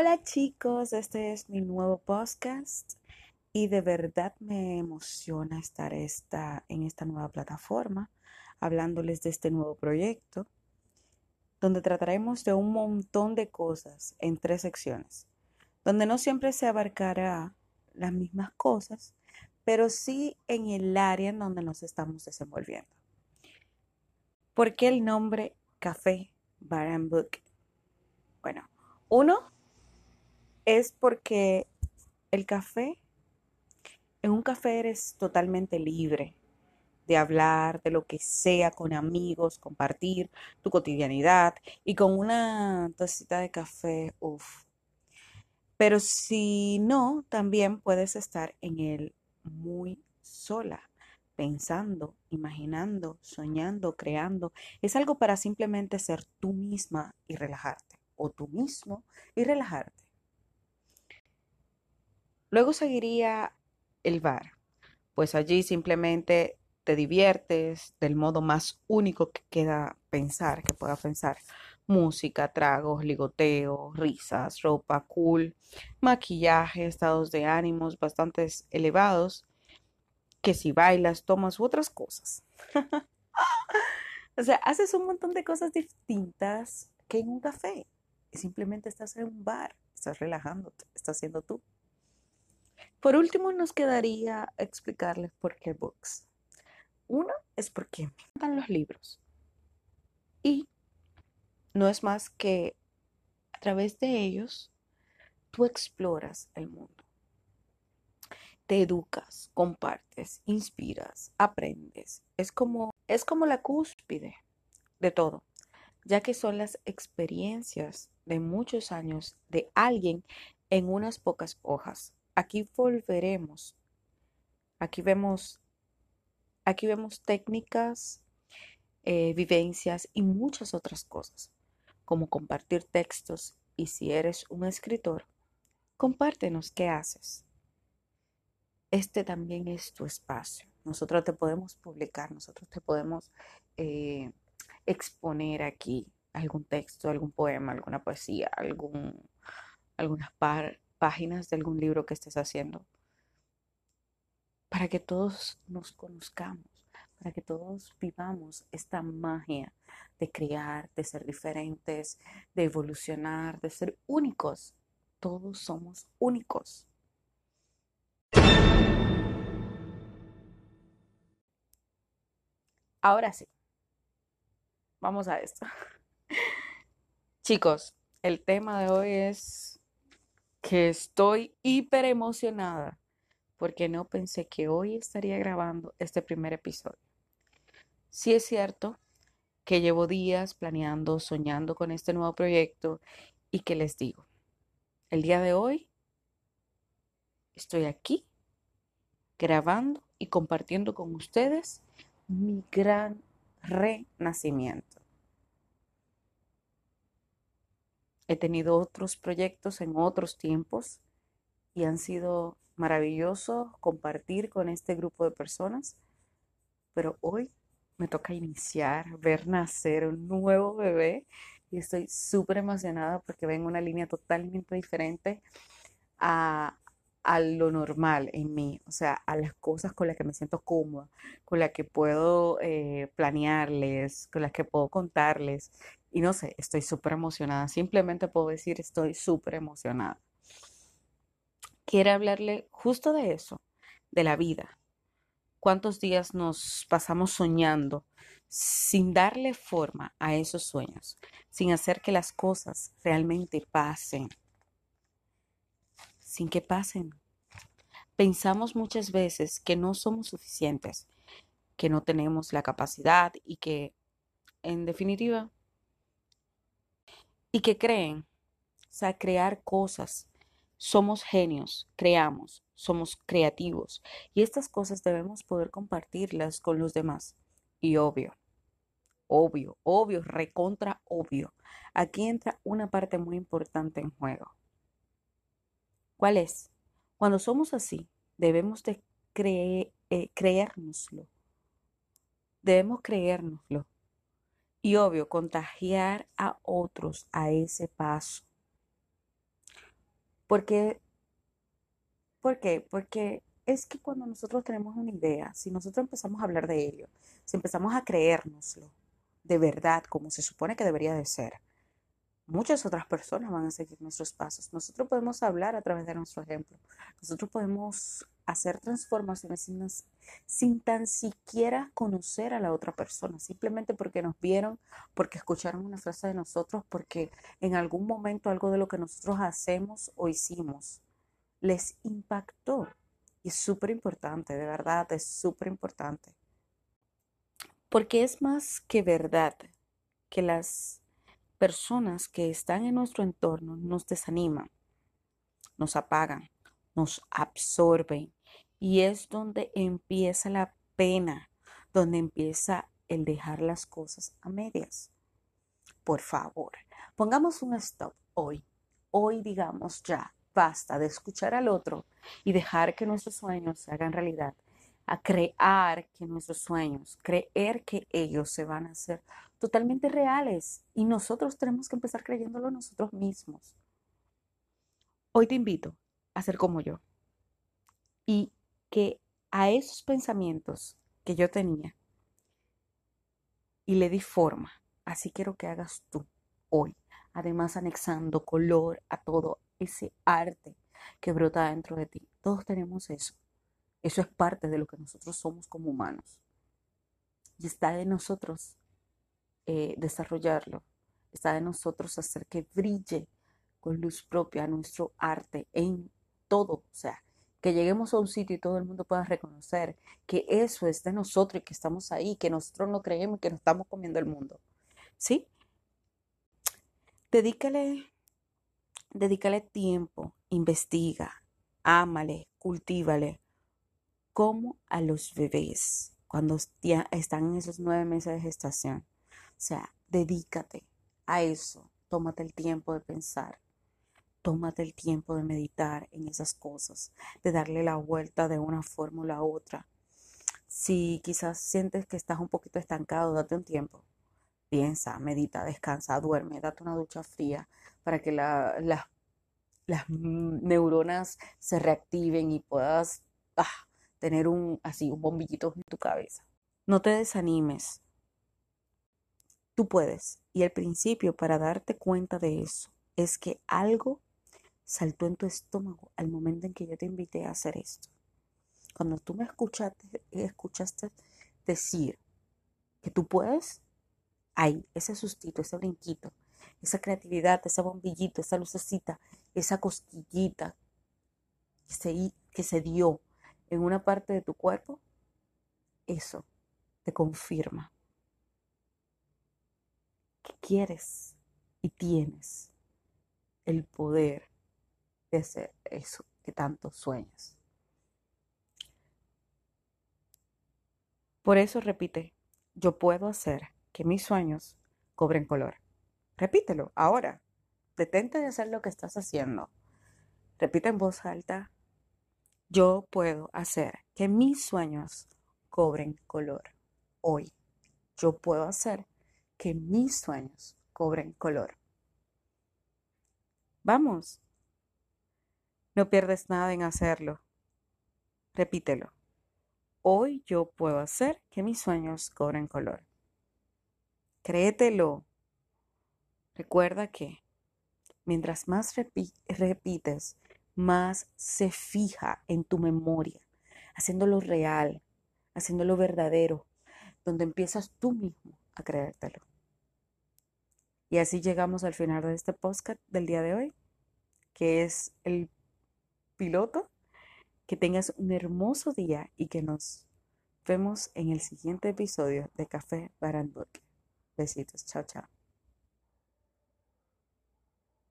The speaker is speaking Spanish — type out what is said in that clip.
Hola chicos, este es mi nuevo podcast y de verdad me emociona estar esta, en esta nueva plataforma hablándoles de este nuevo proyecto donde trataremos de un montón de cosas en tres secciones, donde no siempre se abarcará las mismas cosas, pero sí en el área en donde nos estamos desenvolviendo. ¿Por qué el nombre Café Bar and Book? Bueno, uno es porque el café, en un café eres totalmente libre de hablar de lo que sea con amigos, compartir tu cotidianidad y con una tacita de café, uff. Pero si no, también puedes estar en él muy sola, pensando, imaginando, soñando, creando. Es algo para simplemente ser tú misma y relajarte, o tú mismo y relajarte. Luego seguiría el bar, pues allí simplemente te diviertes del modo más único que queda pensar, que pueda pensar. Música, tragos, ligoteo, risas, ropa cool, maquillaje, estados de ánimos bastante elevados, que si bailas, tomas u otras cosas. o sea, haces un montón de cosas distintas que en un café. Simplemente estás en un bar, estás relajándote, estás siendo tú. Por último, nos quedaría explicarles por qué books. Uno es porque me encantan los libros. Y no es más que a través de ellos tú exploras el mundo. Te educas, compartes, inspiras, aprendes. Es como, es como la cúspide de todo, ya que son las experiencias de muchos años de alguien en unas pocas hojas aquí volveremos. Aquí vemos, aquí vemos técnicas, eh, vivencias y muchas otras cosas, como compartir textos y si eres un escritor, compártenos qué haces. Este también es tu espacio. Nosotros te podemos publicar, nosotros te podemos eh, exponer aquí algún texto, algún poema, alguna poesía, algún, algunas par, páginas de algún libro que estés haciendo, para que todos nos conozcamos, para que todos vivamos esta magia de crear, de ser diferentes, de evolucionar, de ser únicos. Todos somos únicos. Ahora sí, vamos a esto. Chicos, el tema de hoy es que estoy hiper emocionada porque no pensé que hoy estaría grabando este primer episodio. Sí es cierto que llevo días planeando, soñando con este nuevo proyecto y que les digo, el día de hoy estoy aquí grabando y compartiendo con ustedes mi gran renacimiento. He tenido otros proyectos en otros tiempos y han sido maravillosos compartir con este grupo de personas, pero hoy me toca iniciar, ver nacer un nuevo bebé y estoy súper emocionada porque vengo una línea totalmente diferente a, a lo normal en mí, o sea, a las cosas con las que me siento cómoda, con las que puedo eh, planearles, con las que puedo contarles. Y no sé, estoy súper emocionada. Simplemente puedo decir, estoy súper emocionada. Quiero hablarle justo de eso, de la vida. ¿Cuántos días nos pasamos soñando sin darle forma a esos sueños, sin hacer que las cosas realmente pasen? sin que pasen. Pensamos muchas veces que no somos suficientes, que no tenemos la capacidad y que, en definitiva, y que creen, o sea, crear cosas. Somos genios, creamos, somos creativos y estas cosas debemos poder compartirlas con los demás. Y obvio, obvio, obvio, recontra obvio. Aquí entra una parte muy importante en juego. ¿Cuál es? Cuando somos así, debemos de creer, eh, creérnoslo. Debemos creérnoslo. Y obvio, contagiar a otros a ese paso. Porque, ¿Por qué? Porque es que cuando nosotros tenemos una idea, si nosotros empezamos a hablar de ello, si empezamos a creérnoslo de verdad como se supone que debería de ser, muchas otras personas van a seguir nuestros pasos. Nosotros podemos hablar a través de nuestro ejemplo. Nosotros podemos hacer transformaciones sin, tan siquiera conocer a la otra persona, simplemente porque nos vieron, porque escucharon una frase de nosotros, porque en algún momento algo de lo que nosotros hacemos o hicimos les impactó. Y es súper importante, de verdad, es súper importante. Porque es más que verdad que las personas que están en nuestro entorno nos desaniman, nos apagan, nos absorben. Y es donde empieza la pena, donde empieza el dejar las cosas a medias. Por favor, pongamos un stop hoy. Hoy digamos ya, basta de escuchar al otro y dejar que nuestros sueños se hagan realidad. A crear que nuestros sueños, creer que ellos se van a hacer totalmente reales y nosotros tenemos que empezar creyéndolo nosotros mismos. Hoy te invito a ser como yo y que a esos pensamientos que yo tenía y le di forma, así quiero que hagas tú hoy, además anexando color a todo ese arte que brota dentro de ti. Todos tenemos eso. Eso es parte de lo que nosotros somos como humanos. Y está de nosotros eh, desarrollarlo. Está de nosotros hacer que brille con luz propia nuestro arte en todo. O sea, que lleguemos a un sitio y todo el mundo pueda reconocer que eso es de nosotros y que estamos ahí, que nosotros no creemos que nos estamos comiendo el mundo. ¿Sí? Dedícale, dedícale tiempo, investiga, ámale, cultívale, como a los bebés cuando están en esos nueve meses de gestación. O sea, dedícate a eso, tómate el tiempo de pensar Tómate el tiempo de meditar en esas cosas, de darle la vuelta de una forma o la otra. Si quizás sientes que estás un poquito estancado, date un tiempo. Piensa, medita, descansa, duerme, date una ducha fría para que las neuronas se reactiven y puedas ah, tener un así un bombillito en tu cabeza. No te desanimes. Tú puedes. Y el principio para darte cuenta de eso es que algo saltó en tu estómago al momento en que yo te invité a hacer esto. Cuando tú me escuchaste, escuchaste decir que tú puedes, ahí, ese sustito, ese brinquito, esa creatividad, ese bombillito, esa lucecita, esa cosquillita que se, que se dio en una parte de tu cuerpo, eso te confirma que quieres y tienes el poder de hacer eso que tanto sueñas. Por eso repite, yo puedo hacer que mis sueños cobren color. Repítelo ahora. Detente de hacer lo que estás haciendo. Repite en voz alta, yo puedo hacer que mis sueños cobren color. Hoy, yo puedo hacer que mis sueños cobren color. Vamos, no pierdes nada en hacerlo. Repítelo. Hoy yo puedo hacer que mis sueños cobren color. Créetelo. Recuerda que mientras más repites, más se fija en tu memoria, haciéndolo real, haciéndolo verdadero, donde empiezas tú mismo a creértelo. Y así llegamos al final de este podcast del día de hoy, que es el piloto. Que tengas un hermoso día y que nos vemos en el siguiente episodio de Café Baranburg. Besitos, chao, chao.